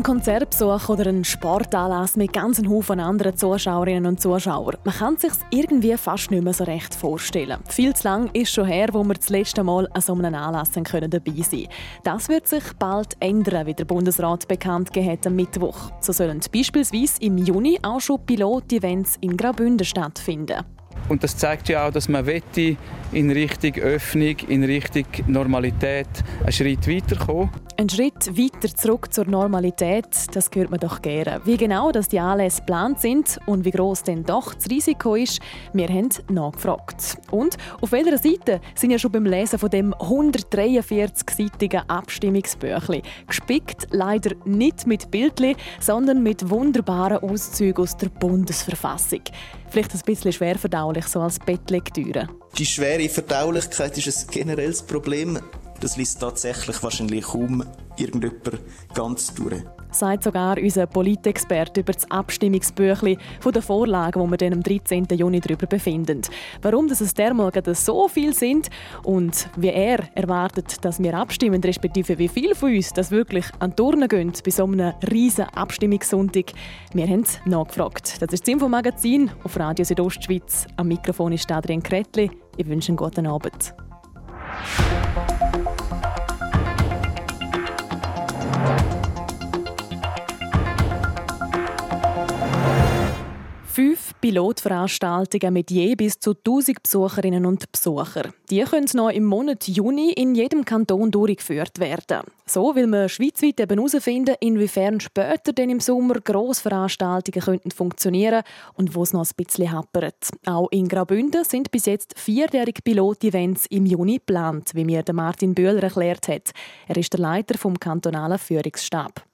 Ein Konzertbesuch oder ein Sportanlass mit ganzen Haufen anderen Zuschauerinnen und Zuschauern. Man kann es sich irgendwie fast nicht mehr so recht vorstellen. Viel zu lang ist schon her, wo wir das letzte Mal an so einem Anlass können dabei sein Das wird sich bald ändern, wie der Bundesrat bekannt hat am Mittwoch. So sollen beispielsweise im Juni auch schon Pilot-Events in Graubünden stattfinden. Und das zeigt ja auch, dass man wette in Richtung Öffnung, in Richtung Normalität einen Schritt weiterkommen. Ein Schritt weiter zurück zur Normalität, das hört man doch gerne. Wie genau dass die Anlässe geplant sind und wie groß denn doch das Risiko ist, wir haben nachgefragt. Und auf welcher Seite sind ja schon beim Lesen von dem 143-seitigen Abstimmungsbüchlein. Gespickt leider nicht mit Bildchen, sondern mit wunderbaren Auszügen aus der Bundesverfassung. Vielleicht ein bisschen schwer verdaulich, so als Bettlektüre. Die schwere Verdaulichkeit ist ein generelles Problem. Das liest tatsächlich wahrscheinlich kaum irgendjemand ganz durch. Sagt sogar unser Politexperte über das Abstimmungsbüchlein von der Vorlage, wo wir dann am 13. Juni darüber befinden. Warum dass es dermal so viel sind und wie er erwartet, dass wir abstimmen, respektive wie viele von uns das wirklich an Turnen gehen bei so einem riesen Abstimmungssonntag. Wir haben es nachgefragt. Das ist das Infomagazin auf Radio Südostschweiz. Am Mikrofon ist Adrian Kretli. Ich wünsche einen guten Abend. Fünf Pilotveranstaltungen mit je bis zu 1000 Besucherinnen und Besuchern. Die können noch im Monat Juni in jedem Kanton durchgeführt werden. So will man schweizweit eben herausfinden, inwiefern später denn im Sommer Grossveranstaltungen könnten funktionieren und wo es noch ein bisschen happert. Auch in Graubünden sind bis jetzt vierjährige Pilot-Events im Juni geplant, wie mir Martin Böhler erklärt hat. Er ist der Leiter vom kantonalen Führungsstab.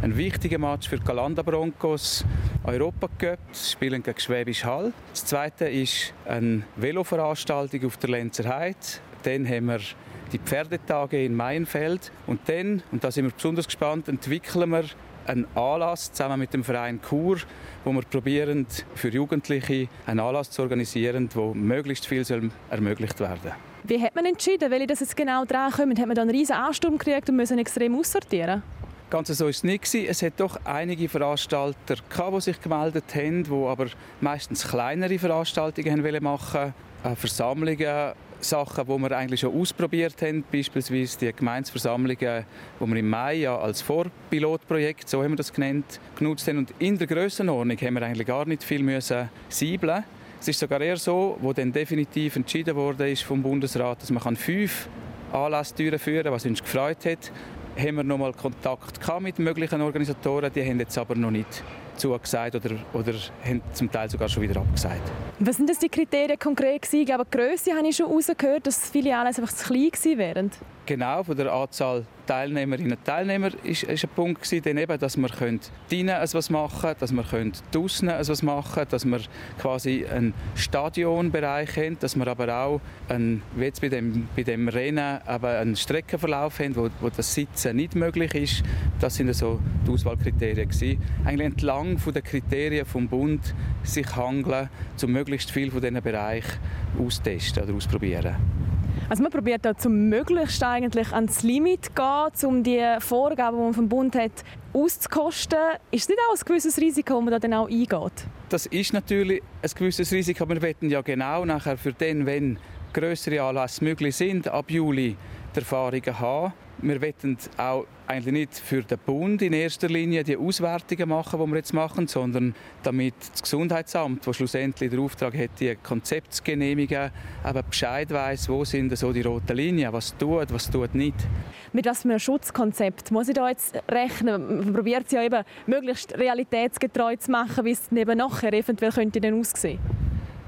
Ein wichtiger Match für Galanda Broncos, Europa Cup, sie spielen gegen Schwäbisch Hall. Das zweite ist eine Veloveranstaltung auf der Lenzer Heide. Dann haben wir die Pferdetage in Maienfeld. Und dann, und da sind wir besonders gespannt, entwickeln wir einen Anlass zusammen mit dem Verein Kur, wo wir probieren, für Jugendliche einen Anlass zu organisieren, wo möglichst viel soll ermöglicht werden Wie hat man entschieden, welche das jetzt genau dran kommen? Hat man da einen riesen Ansturm gekriegt und müssen extrem aussortieren? Ganz so war es nicht. Es hat doch einige Veranstalter, gehabt, die sich gemeldet haben, die aber meistens kleinere Veranstaltungen machen wollten. Äh, Versammlungen, Sachen, die wir eigentlich schon ausprobiert haben, beispielsweise die Gemeinsversammlungen, die wir im Mai ja als Vorpilotprojekt, so haben wir das genannt, genutzt haben. Und in der Grössenordnung haben wir eigentlich gar nicht viel müssen siebeln. Es ist sogar eher so, wo dann definitiv entschieden wurde vom Bundesrat, dass man fünf Anlässe durchführen kann, was uns gefreut hat haben wir noch mal Kontakt mit möglichen Organisatoren. Die haben jetzt aber noch nicht zugesagt oder, oder haben zum Teil sogar schon wieder abgesagt. Was sind das die Kriterien konkret gewesen? Ich glaube, die Grösse habe ich schon herausgehört, dass viele Anlässe einfach zu klein gewesen wären. Genau, von der Anzahl Teilnehmerinnen und Teilnehmer ist, ist ein Punkt gewesen, eben, dass wir drinnen etwas machen können, dass wir draußen etwas machen können, dass wir quasi einen Stadionbereich haben, dass wir aber auch einen, wie jetzt bei dem, bei dem Rennen eben einen Streckenverlauf haben, wo, wo das Sitzen nicht möglich ist. Das sind so die Auswahlkriterien gewesen. Eigentlich entlang von den Kriterien vom Bund sich handeln, um möglichst viel von diesen Bereichen austesten oder ausprobieren. Also man probiert da zum Möglichst eigentlich ans Limit zu gehen, um die Vorgaben, die man vom Bund hat, auszukosten. Ist es nicht auch ein gewisses Risiko, das man da dann auch eingeht? Das ist natürlich ein gewisses Risiko, wir wollen ja genau nachher für den, wenn größere Anlässe möglich sind, ab Juli die Erfahrungen haben. Wir wollen auch eigentlich nicht für den Bund in erster Linie die Auswertungen machen, die wir jetzt machen, sondern damit das Gesundheitsamt, das schlussendlich den Auftrag hat, die Konzepte zu genehmigen, aber Bescheid weiß, wo sind so die roten Linien, was tut, was tut nicht. Mit was für einem Schutzkonzept muss ich da jetzt rechnen? Man probiert es ja eben möglichst realitätsgetreu zu machen, wie es neben nachher eventuell könnte dann aussehen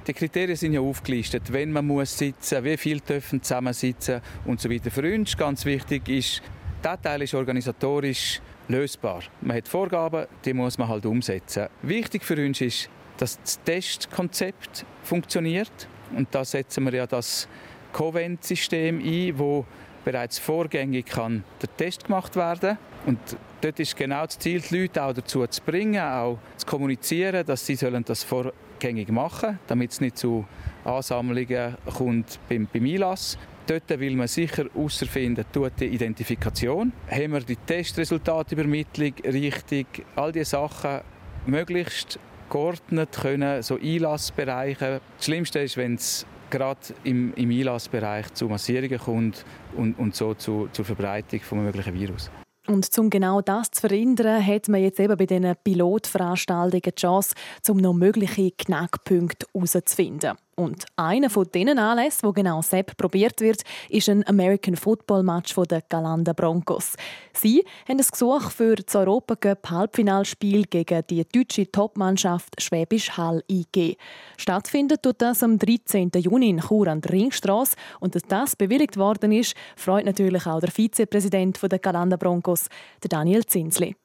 die Kriterien sind ja aufgelistet, wenn man muss sitzen, wie viele dürfen zusammensitzen und so weiter. Für uns ganz wichtig ist, der Teil ist organisatorisch lösbar. Man hat Vorgaben, die muss man halt umsetzen. Wichtig für uns ist, dass das Testkonzept funktioniert. Und da setzen wir ja das Covent-System ein, wo bereits vorgängig kann der Test gemacht werden und dort ist genau das Ziel, die Leute auch dazu zu bringen, auch zu kommunizieren, dass sie sollen das vorgängig machen sollen, damit es nicht zu Ansammlungen kommt beim, beim Einlass. Dort will man sicher herausfinden, tut die Identifikation, haben wir die Testresultatübermittlung richtig, all diese Sachen möglichst geordnet können, so Einlassbereiche. Das Schlimmste ist, wenn es gerade im, im Einlassbereich zu Massierungen kommt und, und so zu, zur Verbreitung von möglichen Virus. Und um genau das zu verhindern, hat man jetzt eben bei diesen Pilotveranstaltungen die Chance, um noch mögliche Knackpunkte herauszufinden. Und einer von diesen Anlässen, wo genau Sepp probiert wird, ist ein American Football Match der Galanda Broncos. Sie haben ein Gesuch für das Europacup Halbfinalspiel gegen die deutsche Topmannschaft Schwäbisch Hall eingegeben. Stattfindet tut das am 13. Juni in Chur an der Ringstrasse. Und dass das bewilligt worden ist, freut natürlich auch der Vizepräsident der Galanda Broncos, Daniel Zinsli.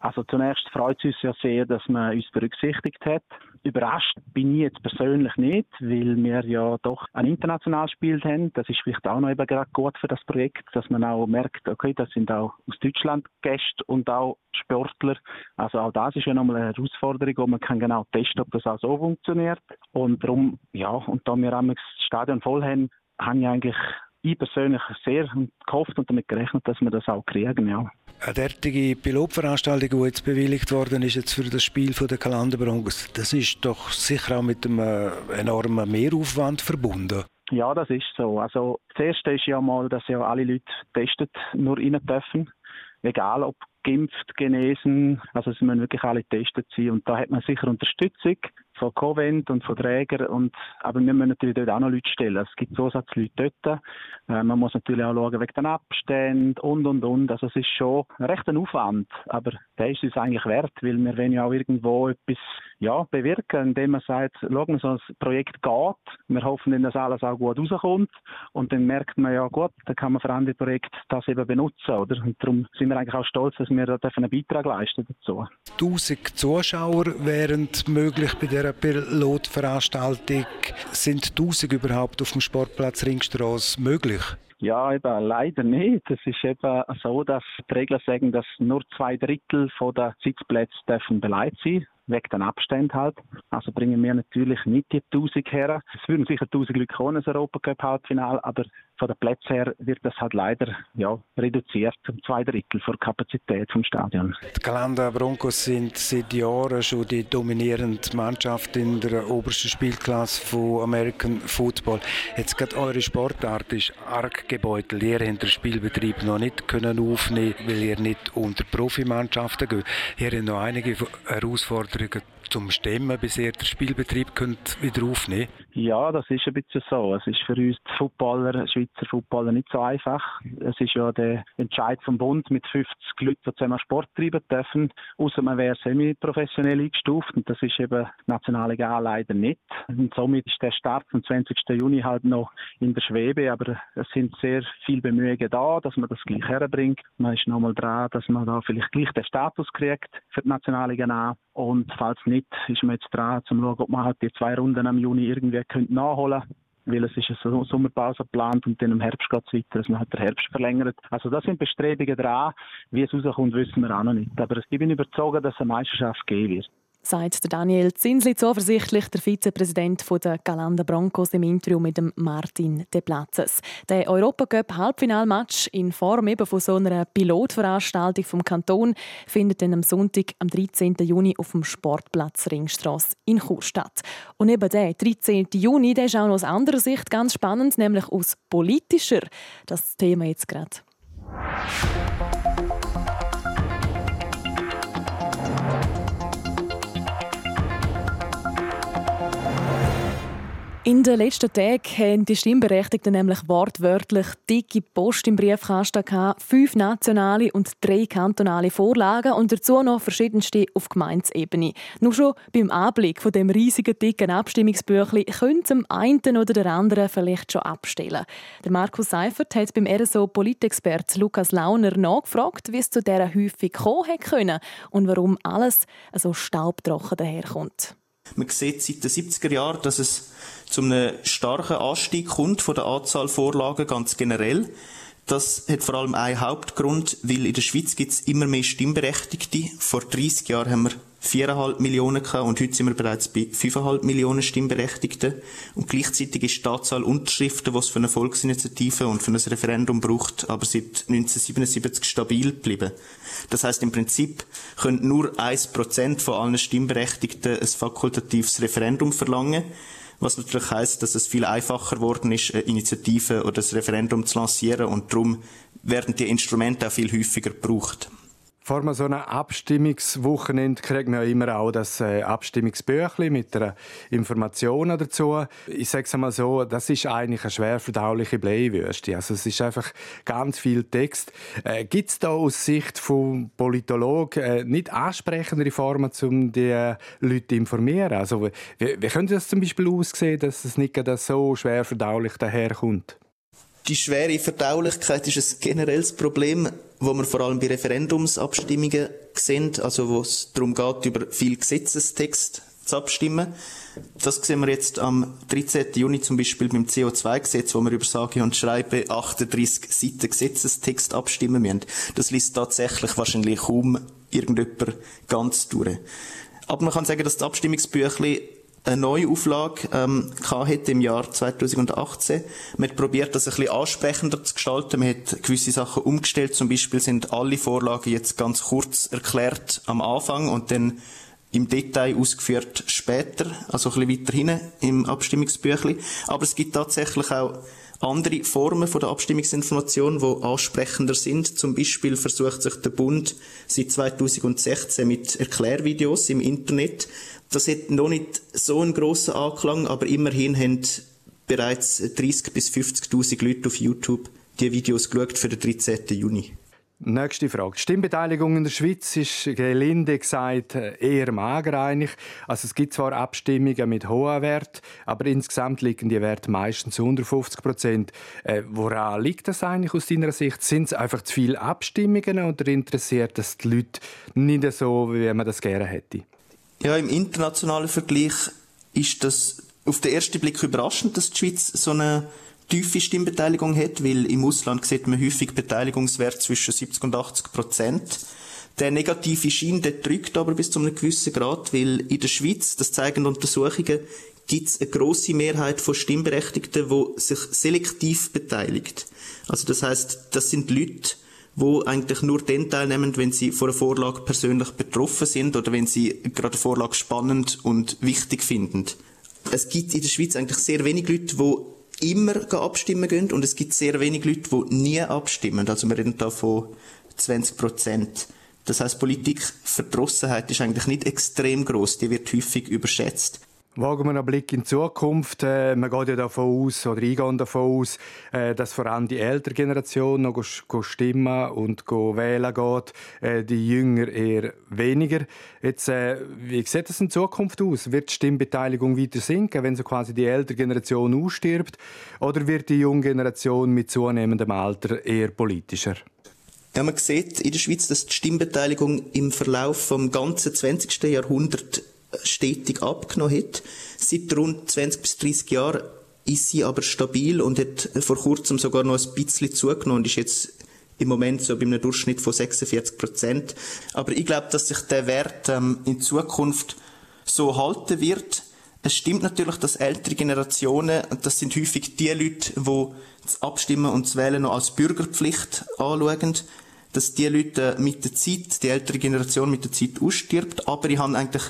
Also zunächst freut es uns ja sehr, dass man uns berücksichtigt hat. Überrascht bin ich jetzt persönlich nicht, weil wir ja doch ein internationales Spiel haben. Das ist vielleicht auch noch eben gerade gut für das Projekt, dass man auch merkt, okay, das sind auch aus Deutschland Gäste und auch Sportler. Also auch das ist ja nochmal eine Herausforderung, wo man kann genau testen, ob das auch so funktioniert. Und darum, ja, und da wir das Stadion voll haben, haben ich eigentlich ich persönlich sehr gehofft und damit gerechnet, dass wir das auch kriegen, ja. Eine derartige Pilotveranstaltung, die jetzt bewilligt worden ist jetzt für das Spiel der Broncos, das ist doch sicher auch mit einem äh, enormen Mehraufwand verbunden. Ja, das ist so. Also das Erste ist ja mal, dass ja alle Leute testet nur rein dürfen. Egal ob geimpft, genesen, also es müssen wirklich alle getestet sein. Und da hat man sicher Unterstützung von Covent und von Trägern. Und, aber wir müssen natürlich dort auch noch Leute stellen. Es gibt Zusatzleute dort. Äh, man muss natürlich auch schauen wegen den Abständen und, und, und. Also es ist schon recht ein Aufwand. Aber der ist es eigentlich wert, weil wir wollen ja auch irgendwo etwas ja, bewirken, indem man sagt, schauen, so ein Projekt geht. Wir hoffen, dass alles auch gut rauskommt. Und dann merkt man ja, gut, dann kann man für andere Projekte das eben benutzen. Oder? Und darum sind wir eigentlich auch stolz, dass wir da einen Beitrag leisten dazu. 1000 Zuschauer wären möglich bei dieser Pilotveranstaltung. Sind 1000 überhaupt auf dem Sportplatz Ringstraße möglich? Ja, eben, leider nicht. Es ist eben so, dass die Regeln sagen, dass nur zwei Drittel der Sitzplätze dürfen beleidigt sein wegen den Abständen halt. Also bringen wir natürlich nicht die 1000 her. Es würden sicher 1000 Leute kommen, das Europacup-Halbfinale, aber von den Plätzen her wird das halt leider ja, reduziert um zwei Drittel der Kapazität vom Stadion. Die Galanda Broncos sind seit Jahren schon die dominierende Mannschaft in der obersten Spielklasse von American Football. Jetzt gerade eure Sportart ist arg gebeutelt. Ihr habt den Spielbetrieb noch nicht können aufnehmen, weil ihr nicht unter Profimannschaften geht. Ihr habt noch einige Herausforderungen zum Stemmen, bis ihr den Spielbetrieb könnt wieder aufnehmen Ja, das ist ein bisschen so. Es ist für uns die Footballer, Schweizer Footballer nicht so einfach. Es ist ja der Entscheid vom Bund mit 50 Leuten, die zusammen Sport treiben dürfen, außer man wäre semi-professionell eingestuft und das ist eben nationale Liga leider nicht. Und somit ist der Start am 20. Juni halt noch in der Schwebe, aber es sind sehr viele Bemühungen da, dass man das gleich herbringt. Man ist nochmal dran, dass man da vielleicht gleich den Status kriegt für die nationale Liga und falls nicht, ist man jetzt dran, um zu schauen, ob man halt die zwei Runden am Juni irgendwie nachholen könnte weil es ist eine Sommerpause geplant und dann im Herbst geht es weiter, dass man halt den Herbst verlängert. Also das sind Bestrebungen dran. Wie es rauskommt, wissen wir auch noch nicht. Aber ich bin überzeugt, dass es eine Meisterschaft geben wird sagt Daniel Zinsli zuversichtlich, der Vizepräsident der Galanda Broncos im Interview mit Martin De Platzes. Der Europacup Halbfinalmatch in Form eben von so einer Pilotveranstaltung vom Kanton findet dann am Sonntag, am 13. Juni auf dem Sportplatz Ringstrasse in Chur statt. Und eben der 13. Juni, der ist auch aus anderer Sicht ganz spannend, nämlich aus politischer. Das Thema jetzt gerade. In den letzten Tagen haben die Stimmberechtigten nämlich wortwörtlich dicke Post im Briefkasten gehabt, fünf nationale und drei kantonale Vorlagen und dazu noch verschiedenste auf Gemeinsebene. Nur schon beim Anblick von dem riesigen dicken Abstimmungsbüchlein könnte dem einen oder der anderen vielleicht schon abstellen. Der Markus Seifert hat beim RSO Politexpert Lukas Launer nachgefragt, wie es zu dieser Häufung kommen konnte und warum alles so staubtrocken daherkommt. Man sieht seit den 70er Jahren, dass es zu einem starken Anstieg kommt von der Anzahl Vorlagen ganz generell. Das hat vor allem einen Hauptgrund, weil in der Schweiz gibt es immer mehr Stimmberechtigte. Vor 30 Jahren haben wir 4,5 Millionen gehabt und heute sind wir bereits bei 5,5 Millionen Stimmberechtigten. Und gleichzeitig ist die Anzahl Unterschriften, die es für eine Volksinitiative und für ein Referendum braucht, aber seit 1977 stabil geblieben. Das heißt im Prinzip können nur 1% von allen Stimmberechtigten ein fakultatives Referendum verlangen. Was natürlich heißt, dass es viel einfacher geworden ist, eine Initiative oder ein Referendum zu lancieren und darum werden die Instrumente auch viel häufiger gebraucht. Vor so einem Abstimmungswochenende kriegt man ja immer auch das äh, Abstimmungsbüchlein mit der Informationen dazu. Ich sage es einmal so, das ist eigentlich eine schwer verdauliche Bleiwürste. Also es ist einfach ganz viel Text. Äh, Gibt es da aus Sicht von Politologen äh, nicht ansprechendere Formen, um die äh, Leute zu informieren? Also wie, wie könnte das zum Beispiel aussehen, dass es nicht so schwer verdaulich daherkommt? Die schwere Verdaulichkeit ist ein generelles Problem, wo wir vor allem bei Referendumsabstimmungen sehen, also wo es darum geht, über viel Gesetzestext zu abstimmen. Das sehen wir jetzt am 13. Juni zum Beispiel beim CO2-Gesetz, wo wir über sage und schreibe 38 Seiten Gesetzestext abstimmen müssen. Das liest tatsächlich wahrscheinlich kaum irgendjemand ganz durch. Aber man kann sagen, dass das Abstimmungsbüchlein eine Neuauflage ähm, hatte im Jahr 2018. Man hat probiert, das ein bisschen ansprechender zu gestalten. Man hat gewisse Sachen umgestellt. Zum Beispiel sind alle Vorlagen jetzt ganz kurz erklärt am Anfang und dann im Detail ausgeführt später, also ein bisschen weiter hinten im Abstimmungsbüchlein. Aber es gibt tatsächlich auch andere Formen von der Abstimmungsinformation, die ansprechender sind. Zum Beispiel versucht sich der Bund seit 2016 mit Erklärvideos im Internet das hat noch nicht so einen grossen Anklang, aber immerhin haben bereits 30.000 bis 50.000 Leute auf YouTube die Videos geschaut für den 13. Juni. Nächste Frage. Die Stimmbeteiligung in der Schweiz ist gelinde gesagt eher mager eigentlich. Also es gibt zwar Abstimmungen mit hohen Wert, aber insgesamt liegen die Werte meistens unter 50 Prozent. Äh, woran liegt das eigentlich aus deiner Sicht? Sind es einfach zu viele Abstimmungen oder interessiert das die Leute nicht so, wie man das gerne hätte? Ja, im internationalen Vergleich ist das auf den ersten Blick überraschend, dass die Schweiz so eine tiefe Stimmbeteiligung hat, weil im Ausland sieht man häufig Beteiligungswert zwischen 70 und 80 Prozent. Der negative Schein, der drückt aber bis zu einem gewissen Grad, weil in der Schweiz, das zeigen Untersuchungen, gibt es eine grosse Mehrheit von Stimmberechtigten, die sich selektiv beteiligt. Also das heißt, das sind Leute, wo eigentlich nur dann teilnehmen, wenn sie von der Vorlage persönlich betroffen sind oder wenn sie gerade die Vorlage spannend und wichtig finden. Es gibt in der Schweiz eigentlich sehr wenig Leute, die immer abstimmen gehen und es gibt sehr wenig Leute, die nie abstimmen. Also wir reden da von 20 Prozent. Das heißt, Politikverdrossenheit ist eigentlich nicht extrem groß, die wird häufig überschätzt. Wagen wir einen Blick in die Zukunft. Äh, man geht ja davon aus, oder ich gehe davon aus, äh, dass vor allem die ältere Generation noch stimmen und wählen geht, äh, die Jünger eher weniger. Jetzt, wie sieht das in Zukunft aus? Wird die Stimmbeteiligung weiter sinken, wenn so quasi die ältere Generation ausstirbt? Oder wird die junge Generation mit zunehmendem Alter eher politischer? Ja, man sieht in der Schweiz, dass die Stimmbeteiligung im Verlauf vom ganzen 20. Jahrhundert stetig abgenommen hat. Seit rund 20 bis 30 Jahren ist sie aber stabil und hat vor kurzem sogar noch ein bisschen zugenommen und ist jetzt im Moment so bei einem Durchschnitt von 46 Prozent. Aber ich glaube, dass sich der Wert ähm, in Zukunft so halten wird. Es stimmt natürlich, dass ältere Generationen, das sind häufig die Leute, die das Abstimmen und das Wählen noch als Bürgerpflicht anschauen, dass die Leute mit der Zeit, die ältere Generation mit der Zeit ausstirbt. Aber ich habe eigentlich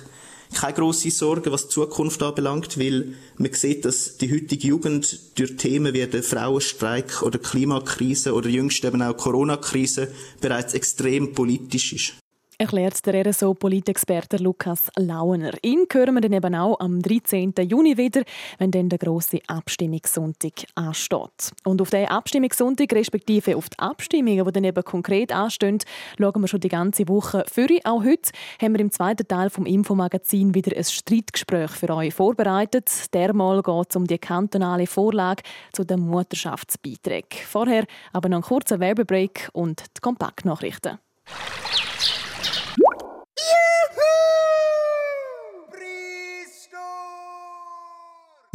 keine grosse Sorge, was die Zukunft anbelangt, weil man sieht, dass die heutige Jugend durch Themen wie den Frauenstreik oder Klimakrise oder jüngst eben auch Corona-Krise bereits extrem politisch ist erklärt der RSO-Politexperte Lukas Launer. Ihn hören wir dann eben auch am 13. Juni wieder, wenn dann der grosse Abstimmungssonntag ansteht. Und auf diesen Abstimmungssonntag, respektive auf die Abstimmungen, die dann eben konkret anstehen, schauen wir schon die ganze Woche. Für auch heute haben wir im zweiten Teil vom Infomagazin wieder ein Streitgespräch für euch vorbereitet. Dermal geht es um die kantonale Vorlage zu den Mutterschaftsbeiträgen. Vorher aber noch ein kurzer Werbebreak und die Kompaktnachrichten.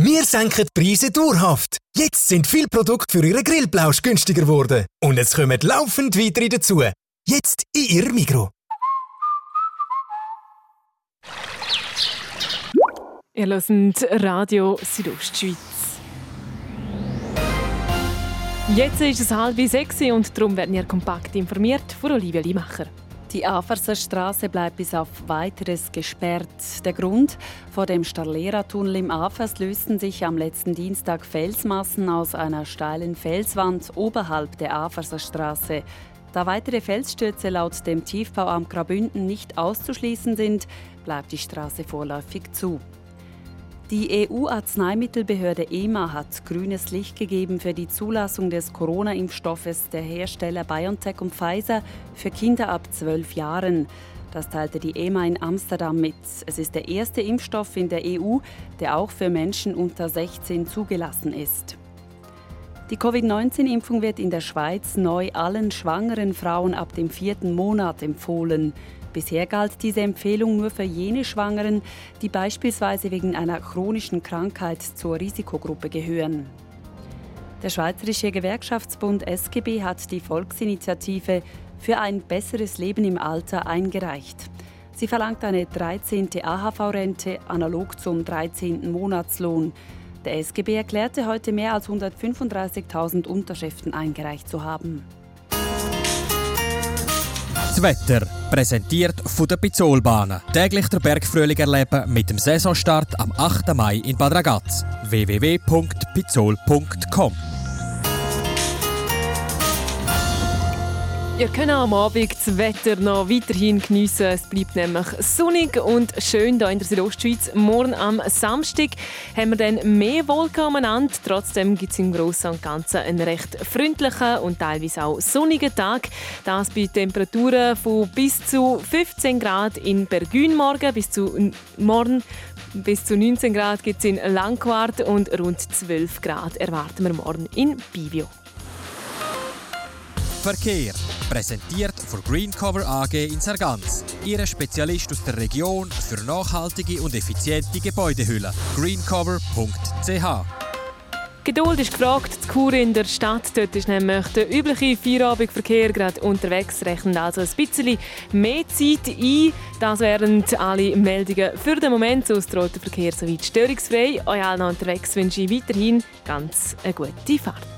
Wir senken die Preise dauerhaft. Jetzt sind viele Produkte für Ihren Grillplausch günstiger geworden. Und es kommen laufend weitere dazu. Jetzt in Ihrem Mikro. Ihr hört Radio Südostschweiz. Jetzt ist es halb sechs und darum werden ihr kompakt informiert von Olivia Limacher. Die Aferserstraße bleibt bis auf weiteres gesperrt. Der Grund? Vor dem Starlera-Tunnel im Afers lösten sich am letzten Dienstag Felsmassen aus einer steilen Felswand oberhalb der Aferserstraße. Da weitere Felsstürze laut dem Tiefbauamt Graubünden nicht auszuschließen sind, bleibt die Straße vorläufig zu. Die EU-Arzneimittelbehörde EMA hat grünes Licht gegeben für die Zulassung des Corona-Impfstoffes der Hersteller BioNTech und Pfizer für Kinder ab 12 Jahren. Das teilte die EMA in Amsterdam mit. Es ist der erste Impfstoff in der EU, der auch für Menschen unter 16 zugelassen ist. Die Covid-19-Impfung wird in der Schweiz neu allen schwangeren Frauen ab dem vierten Monat empfohlen. Bisher galt diese Empfehlung nur für jene Schwangeren, die beispielsweise wegen einer chronischen Krankheit zur Risikogruppe gehören. Der Schweizerische Gewerkschaftsbund SGB hat die Volksinitiative für ein besseres Leben im Alter eingereicht. Sie verlangt eine 13. AHV-Rente analog zum 13. Monatslohn. Der SGB erklärte heute mehr als 135.000 Unterschriften eingereicht zu haben. Das Wetter präsentiert von der Pizzolbahnen. Täglich der Bergfrühling erleben mit dem Saisonstart am 8. Mai in Bad Ragaz. www.pizzol.com Ihr könnt am Abend das Wetter noch weiterhin geniessen. Es bleibt nämlich sonnig und schön hier in der Südostschweiz. Morgen am Samstag haben wir dann mehr Wolken umeinander. Trotzdem gibt es im Großen und Ganzen einen recht freundlichen und teilweise auch sonnigen Tag. Das bei Temperaturen von bis zu 15 Grad in Bergün morgen, bis zu morgen bis zu 19 Grad gibt es in Langquart und rund 12 Grad erwarten wir morgen in Bivio. Verkehr. Präsentiert von Greencover AG in Sargans. Ihre Spezialist aus der Region für nachhaltige und effiziente Gebäudehülle. greencover.ch Geduld ist gefragt. Die Kur in der Stadt dort ist nämlich der übliche Feierabendverkehr gerade unterwegs. Rechnen also ein bisschen mehr Zeit ein. Das wären alle Meldungen für den Moment aus dem roten Verkehr soweit störungsfrei. Euch allen unterwegs wünsche ich weiterhin ganz eine gute Fahrt.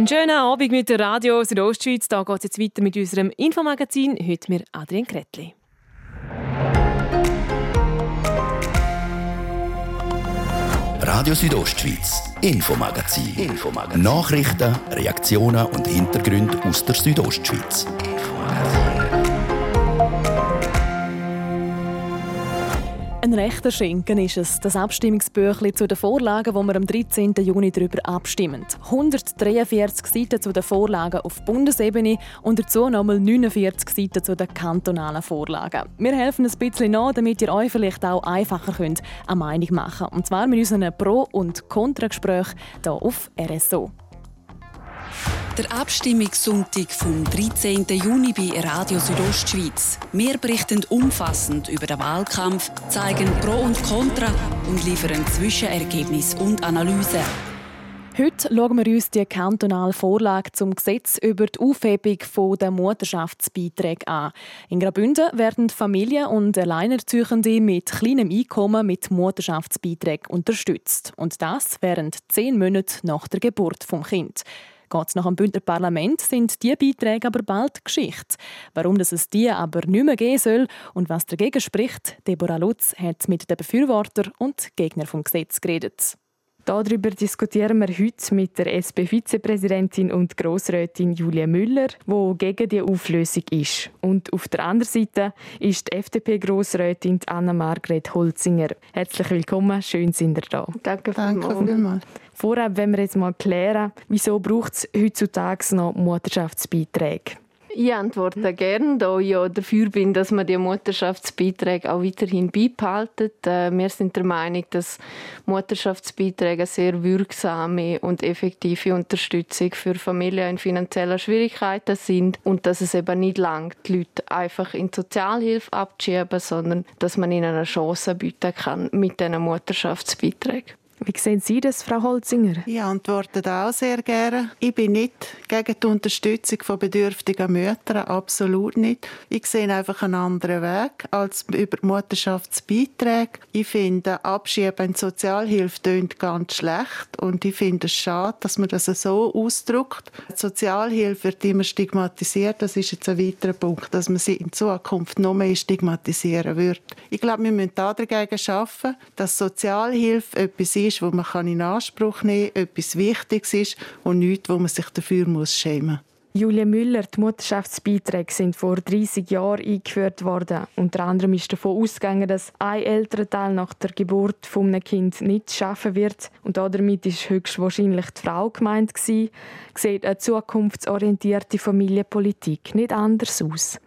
Einen schönen Abend mit der Radio Südostschweiz. Da geht es jetzt weiter mit unserem Infomagazin. Heute mit Adrian Kretli. Radio Südostschweiz, Infomagazin. Infomagazin. Nachrichten, Reaktionen und Hintergründe aus der Südostschweiz. Ein rechter Schinken ist es, das Abstimmungsbüchlein zu den Vorlagen, wo wir am 13. Juni darüber abstimmen. 143 Seiten zu den Vorlagen auf Bundesebene und dazu nochmal 49 Seiten zu den kantonalen Vorlagen. Wir helfen ein bisschen nach, damit ihr euch vielleicht auch einfacher könnt eine Meinung machen Und zwar mit unseren Pro- und Kontragesprächen hier auf RSO. Der Abstimmungssonntag vom 13. Juni bei Radio Südostschweiz. Wir berichten umfassend über den Wahlkampf, zeigen Pro und Contra und liefern Zwischenergebnisse und Analysen. Heute schauen wir uns die kantonale Vorlage zum Gesetz über die Aufhebung der Mutterschaftsbeiträge an. In Graubünden werden Familien und Alleinerziehende mit kleinem Einkommen mit Mutterschaftsbeiträgen unterstützt. Und das während zehn Monate nach der Geburt des Kindes. Geht es nach dem Bündner Parlament, sind diese Beiträge aber bald Geschichte. Warum das es die aber nicht mehr geben soll und was dagegen spricht, Deborah Lutz hat mit den Befürwortern und Gegnern vom Gesetz geredet. Darüber diskutieren wir heute mit der SP-Vizepräsidentin und Grossrätin Julia Müller, die gegen die Auflösung ist. Und auf der anderen Seite ist die FDP-Grossrätin Anna-Margret Holzinger. Herzlich willkommen, schön sind ihr da. Danke, Danke vielmals. Vorab wenn wir jetzt mal klären, wieso braucht es heutzutage noch Mutterschaftsbeiträge? Ich antworte gerne, da ich ja dafür bin, dass man die Mutterschaftsbeiträge auch weiterhin beibehaltet. Äh, wir sind der Meinung, dass Mutterschaftsbeiträge eine sehr wirksame und effektive Unterstützung für Familien in finanzieller Schwierigkeiten sind und dass es eben nicht langt, die Leute einfach in Sozialhilfe abzuschieben, sondern dass man ihnen eine Chance bieten kann mit diesen Mutterschaftsbeiträgen. Wie sehen Sie das, Frau Holzinger? Ich antworte auch sehr gerne. Ich bin nicht gegen die Unterstützung von bedürftigen Müttern, absolut nicht. Ich sehe einfach einen anderen Weg als über Mutterschaftsbeiträge. Ich finde, Abschieben in die Sozialhilfe tönt ganz schlecht und ich finde es schade, dass man das so ausdrückt. Die Sozialhilfe wird immer stigmatisiert. Das ist jetzt ein weiterer Punkt, dass man sie in Zukunft noch mehr stigmatisieren wird. Ich glaube, wir müssen dagegen schaffen, dass Sozialhilfe etwas ist, ist, wo man in Anspruch nehmen kann, etwas Wichtiges ist und nichts, wo man sich dafür muss schämen muss. Julia Müller, die Mutterschaftsbeiträge sind vor 30 Jahren eingeführt worden. Unter anderem ist davon ausgegangen, dass ein Elternteil nach der Geburt von einem Kind nicht schaffen wird. Und damit ist höchstwahrscheinlich die Frau gemeint gewesen. Sieht eine zukunftsorientierte Familienpolitik nicht anders aus?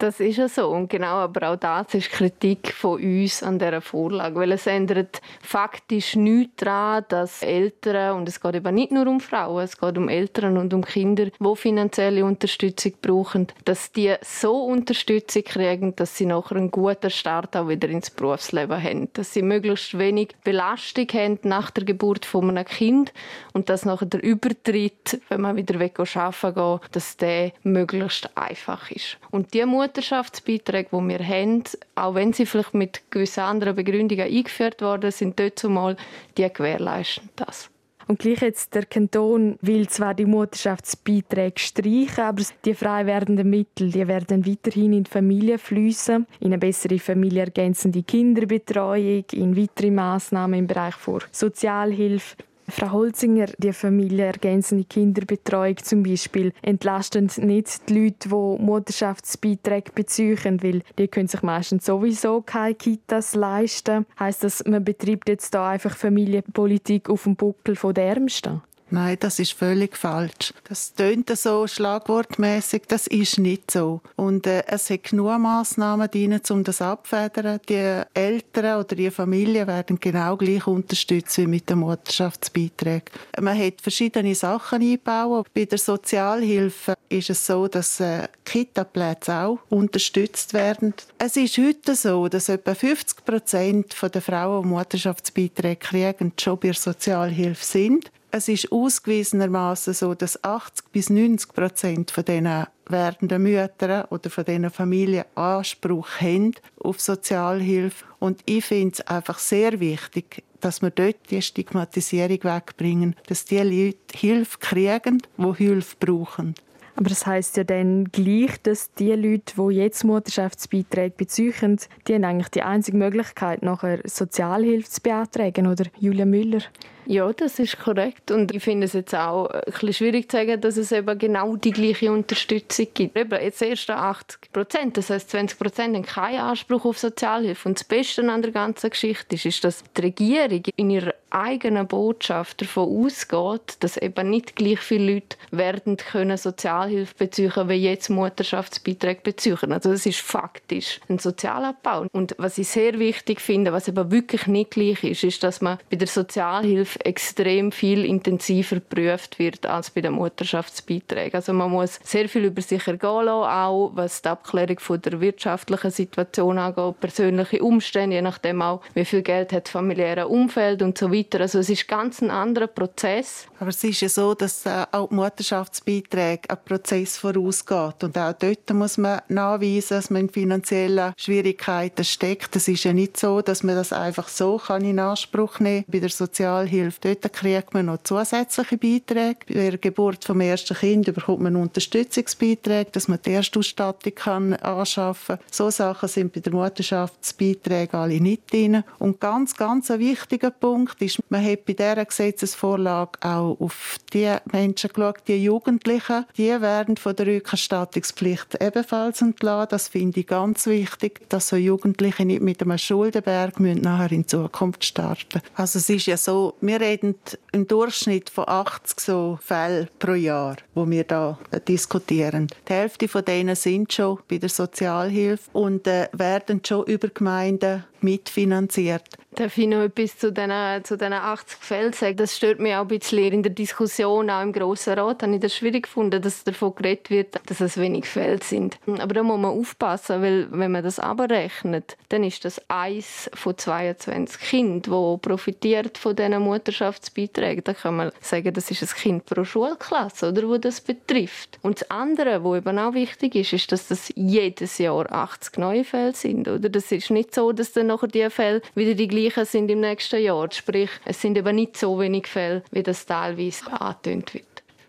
Das ist ja so. Und genau, aber auch das ist Kritik von uns an dieser Vorlage. Weil es ändert faktisch nichts daran, dass Eltern, und es geht eben nicht nur um Frauen, es geht um Eltern und um Kinder, die finanzielle Unterstützung brauchen, dass die so Unterstützung kriegen, dass sie nachher einen guten Start auch wieder ins Berufsleben haben. Dass sie möglichst wenig Belastung haben nach der Geburt von einem Kind und dass nachher der Übertritt, wenn man wieder weg arbeiten geht, dass der möglichst einfach ist. Und die Mutterschaftsbeiträge, die wir haben, auch wenn sie vielleicht mit gewissen anderen Begründungen eingeführt worden sind, dort zumal, die gewährleisten das. Und gleich jetzt der Kanton will zwar die Mutterschaftsbeiträge streichen, aber die frei werdenden Mittel, die werden weiterhin in die Familie fließen, in eine bessere familienergänzende Kinderbetreuung, in weitere Massnahmen im Bereich der Sozialhilfe. Frau Holzinger, die familienergänzende Kinderbetreuung zum Beispiel, entlasten nicht die Leute, die Mutterschaftsbeiträge beziehen, weil die können sich meistens sowieso keine Kitas leisten. Heißt das, man betreibt jetzt da einfach Familienpolitik auf dem Buckel der Ärmsten? Nein, das ist völlig falsch. Das tönt so schlagwortmäßig. Das ist nicht so. Und äh, es hat genug Massnahmen drin, um das abfedern. Die Eltern oder die Familien werden genau gleich unterstützt wie mit den Mutterschaftsbeiträgen. Man hat verschiedene Sachen eingebaut. Bei der Sozialhilfe ist es so, dass äh, Kita-Plätze auch unterstützt werden. Es ist heute so, dass etwa 50 Prozent der Frauen, die Mutterschaftsbeiträge kriegen, schon bei der Sozialhilfe sind. Es ist ausgewiesenermaßen so, dass 80 bis 90 Prozent von diesen werdenden Müttern oder von diesen Familien Anspruch haben auf Sozialhilfe. Und ich finde es einfach sehr wichtig, dass wir dort die Stigmatisierung wegbringen, dass die Leute Hilfe kriegen, die Hilfe brauchen. Aber das heißt ja dann gleich, dass die Leute, die jetzt Mutterschaftsbeiträge beziehen, die haben eigentlich die einzige Möglichkeit, nachher Sozialhilfe zu beantragen, oder Julia Müller? Ja, das ist korrekt. Und ich finde es jetzt auch ein bisschen schwierig zu sagen, dass es eben genau die gleiche Unterstützung gibt. Eben jetzt erst 80 Prozent, das heißt 20 Prozent haben keinen Anspruch auf Sozialhilfe. Und das Beste an der ganzen Geschichte ist, ist, dass die Regierung in ihrer eigenen Botschaft davon ausgeht, dass eben nicht gleich viele Leute werden können Sozialhilfe beziehen, wie jetzt Mutterschaftsbeiträge beziehen. Also das ist faktisch ein Sozialabbau. Und was ich sehr wichtig finde, was aber wirklich nicht gleich ist, ist, dass man bei der Sozialhilfe extrem viel intensiver geprüft wird als bei den Mutterschaftsbeiträgen. Also man muss sehr viel über sich ergehen lassen, auch was die Abklärung von der wirtschaftlichen Situation angeht, persönliche Umstände, je nachdem auch, wie viel Geld hat das familiäre Umfeld und so weiter. Also es ist ganz ein anderer Prozess. Aber es ist ja so, dass äh, auch die Mutterschaftsbeiträge einen Prozess vorausgeht und auch dort muss man nachweisen, dass man in finanziellen Schwierigkeiten steckt. Es ist ja nicht so, dass man das einfach so kann in Anspruch nehmen kann. Bei der Sozialhilfe Hilfe. Dort kriegt man noch zusätzliche Beiträge. Bei der Geburt vom ersten Kind bekommt man Unterstützungsbeiträge, dass man die Erstausstattung kann anschaffen kann. So Sachen sind bei der Mutterschaftsbeiträgen alle nicht drin. Und ganz, ganz ein wichtiger Punkt ist, man hat bei dieser Gesetzesvorlage auch auf die Menschen geschaut, die Jugendlichen, die werden von der Rückerstattungspflicht ebenfalls entlassen. Das finde ich ganz wichtig, dass so Jugendliche nicht mit einem Schuldenberg nachher in Zukunft starten müssen. Also es ist ja so, wir reden im Durchschnitt von 80 so Fällen pro Jahr, wo wir da äh, diskutieren. Die Hälfte von denen sind schon bei der Sozialhilfe und äh, werden schon über Gemeinden mitfinanziert. Darf ich noch etwas zu diesen, zu diesen 80 Fällen sagen? Das stört mich auch ein bisschen in der Diskussion, auch im Grossen Rat. Habe ich das schwierig gefunden, dass davon geredet wird, dass es wenig Fälle sind. Aber da muss man aufpassen, weil wenn man das abrechnet, dann ist das eins von 22 Kindern, wo profitiert von diesen Mutterschaftsbeiträgen. Da kann man sagen, das ist ein Kind pro Schulklasse, oder, wo das betrifft. Und das andere, was eben auch wichtig ist, ist, dass das jedes Jahr 80 neue Fälle sind. Oder? Das ist nicht so, dass dann nachher die Fälle wieder die gleichen sind im nächsten Jahr. Sprich, es sind eben nicht so wenig Fälle, wie das teilweise angetönt wird.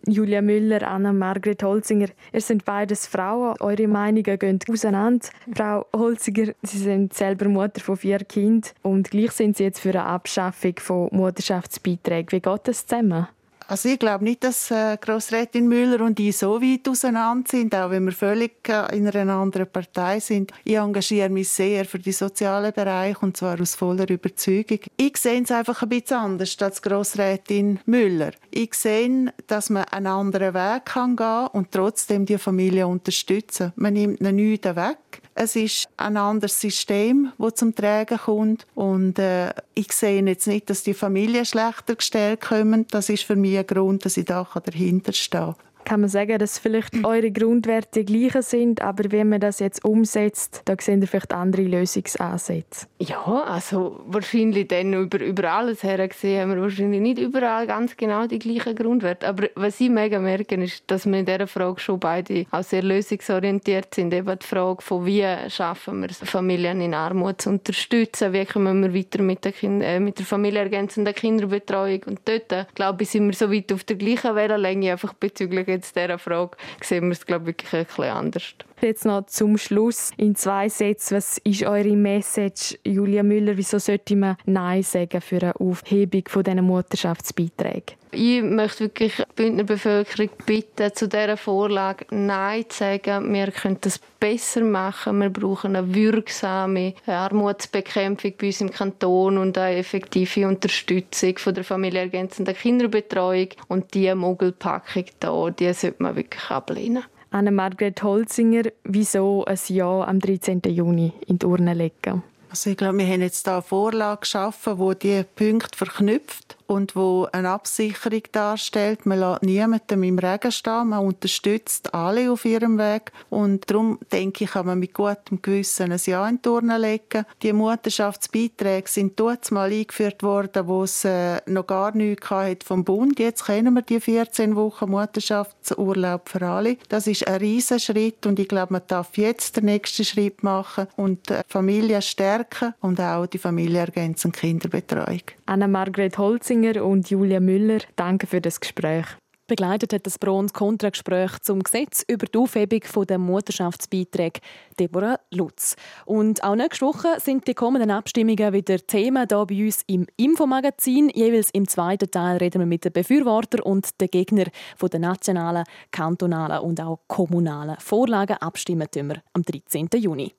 Julia Müller, Anna Margret Holzinger, ihr sind beides Frauen. Eure Meinungen gehen auseinander. Frau Holzinger, Sie sind selber Mutter von vier Kindern und gleich sind Sie jetzt für eine Abschaffung von Mutterschaftsbeiträgen. Wie geht das zusammen? Also ich glaube nicht, dass äh, Grossrätin Müller und ich so weit auseinander sind, auch wenn wir völlig äh, in einer anderen Partei sind. Ich engagiere mich sehr für den sozialen Bereich und zwar aus voller Überzeugung. Ich sehe es einfach ein bisschen anders als Grossrätin Müller. Ich sehe, dass man einen anderen Weg kann gehen und trotzdem die Familie unterstützen. Man nimmt ihnen nichts weg. Es ist ein anderes System, das zum Tragen kommt. Und äh, ich sehe jetzt nicht, dass die Familien schlechter gestellt kommen. Das ist für mich ein Grund, dass ich da dahinter stehe kann man sagen, dass vielleicht eure Grundwerte die gleichen sind, aber wenn man das jetzt umsetzt, da sehen ihr vielleicht andere Lösungsansätze. Ja, also wahrscheinlich dann über, über alles her gesehen haben wir wahrscheinlich nicht überall ganz genau die gleichen Grundwerte. Aber was ich mega merke, ist, dass wir in dieser Frage schon beide auch sehr lösungsorientiert sind. Eben die Frage von wie schaffen wir es, Familien in Armut zu unterstützen, wie kommen wir weiter mit der, kind äh, mit der familienergänzenden Kinderbetreuung. Und dort, glaube ich, sind wir so weit auf der gleichen Wellenlänge, einfach bezüglich jetzt dieser Frage sehen wir es, glaube ich, wirklich ein bisschen anders. Jetzt noch zum Schluss in zwei Sätzen. Was ist eure Message, Julia Müller? Wieso sollte man Nein sagen für eine Aufhebung von diesen Mutterschaftsbeiträgen? Ich möchte wirklich die Bündner Bevölkerung bitten, zu dieser Vorlage Nein zu sagen. Wir können das besser machen. Wir brauchen eine wirksame Armutsbekämpfung bei uns im Kanton und eine effektive Unterstützung von der familienergänzenden Kinderbetreuung. Und diese Mogelpackung hier, die sollte man wirklich ablehnen. Anne-Margret Holzinger, wieso ein Ja am 13. Juni in die Urne legen? Also ich glaube, wir haben jetzt hier eine Vorlage geschaffen, die diese Punkte verknüpft und wo eine Absicherung darstellt. Man lässt niemanden im Regen stehen, man unterstützt alle auf ihrem Weg und darum denke ich, kann man mit gutem Gewissen ein Ja in die Turnen legen. Die Mutterschaftsbeiträge sind dort mal eingeführt worden, wo es äh, noch gar nichts vom Bund. Jetzt kennen wir die 14 Wochen Mutterschaftsurlaub für alle. Das ist ein Riesenschritt und ich glaube, man darf jetzt den nächsten Schritt machen und die Familie stärken und auch die familienergänzende Kinderbetreuung. Anna-Margret Holzinger und Julia Müller, danke für das Gespräch. Begleitet hat das Pro- und Kontragespräch zum Gesetz über die Aufhebung der Mutterschaftsbeiträge Deborah Lutz. Und auch nächste Woche sind die kommenden Abstimmungen wieder Thema hier bei uns im Infomagazin. Jeweils im zweiten Teil reden wir mit den Befürwortern und den Gegnern der nationalen, kantonalen und auch kommunalen Vorlagen. Abstimmen wir am 13. Juni.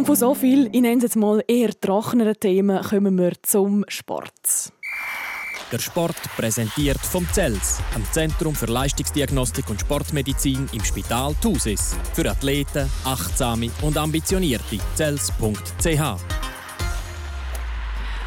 Und von so viel, ich nenne es jetzt mal eher trockeneren Themen, kommen wir zum Sport. Der Sport präsentiert vom CELS, am Zentrum für Leistungsdiagnostik und Sportmedizin im Spital Thusis. Für Athleten, Achtsame und Ambitionierte. CELS.ch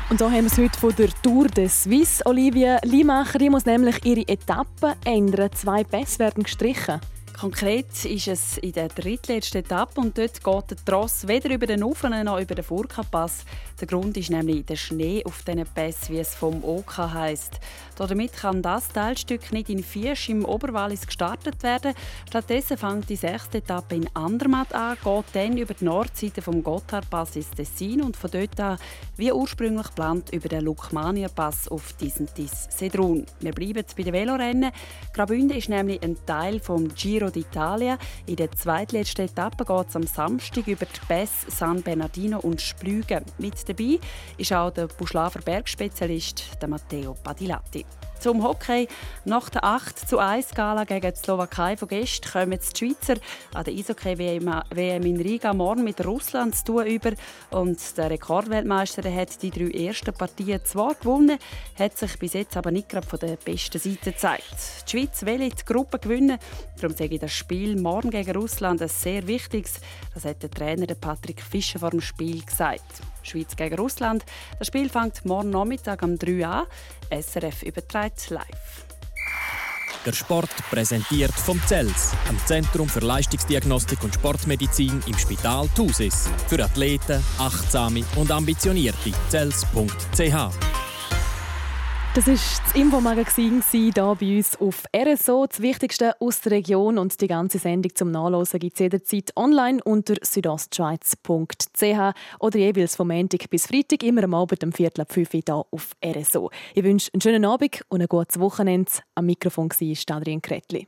und so haben wir es heute von der Tour de Suisse. Olivia Limacher die muss nämlich ihre Etappen ändern. Zwei Pässe werden gestrichen. Konkret ist es in der drittletzten Etappe und dort geht der Tross weder über den Ufer noch über den Furka-Pass. Der Grund ist nämlich der Schnee auf diesen Pässen, wie es vom OK heisst. Damit kann das Teilstück nicht in Fiesch im Oberwallis gestartet werden. Stattdessen fängt die sechste Etappe in Andermatt an, geht dann über die Nordseite vom Gotthardpass ins Tessin und von dort an, wie ursprünglich geplant, über den Lukmania-Pass auf Disentis Sedrun. Wir bleiben bei den Velorennen. Graubünden ist nämlich ein Teil vom Giro d'Italia. In der zweitletzten Etappe geht es am Samstag über die Pässe San Bernardino und Splügen. Mit dabei ist auch der Buschlafer Bergspezialist Matteo Padilatti. Zum Hockey. Nach der 8 zu 1 Gala gegen die Slowakei von gestern kommen die Schweizer an der Eishockey-WM in Riga morgen mit Russland zu tun über. Und der Rekordweltmeister hat die drei ersten Partien zwar gewonnen, hat sich bis jetzt aber nicht gerade von der besten Seite gezeigt. Die Schweiz will die Gruppe gewinnen. Darum sage ich das Spiel morgen gegen Russland ein sehr wichtiges. Das hat der Trainer Patrick Fischer vor dem Spiel gesagt. Schweiz gegen Russland. Das Spiel fängt morgen Nachmittag um 3 Uhr an. SRF überträgt live. Der Sport präsentiert vom CELS, am Zentrum für Leistungsdiagnostik und Sportmedizin im Spital Thusis. Für Athleten, Achtsame und Ambitionierte. CELS.ch das war das Infomagazin hier bei uns auf RSO. Das Wichtigste aus der Region und die ganze Sendung zum Nachlesen gibt es jederzeit online unter südostschweiz.ch oder jeweils vom Montag bis Freitag, immer am Abend um Viertel ab 5 Uhr hier auf RSO. Ich wünsche einen schönen Abend und ein gutes Wochenende. Am Mikrofon war Adrian Kretli.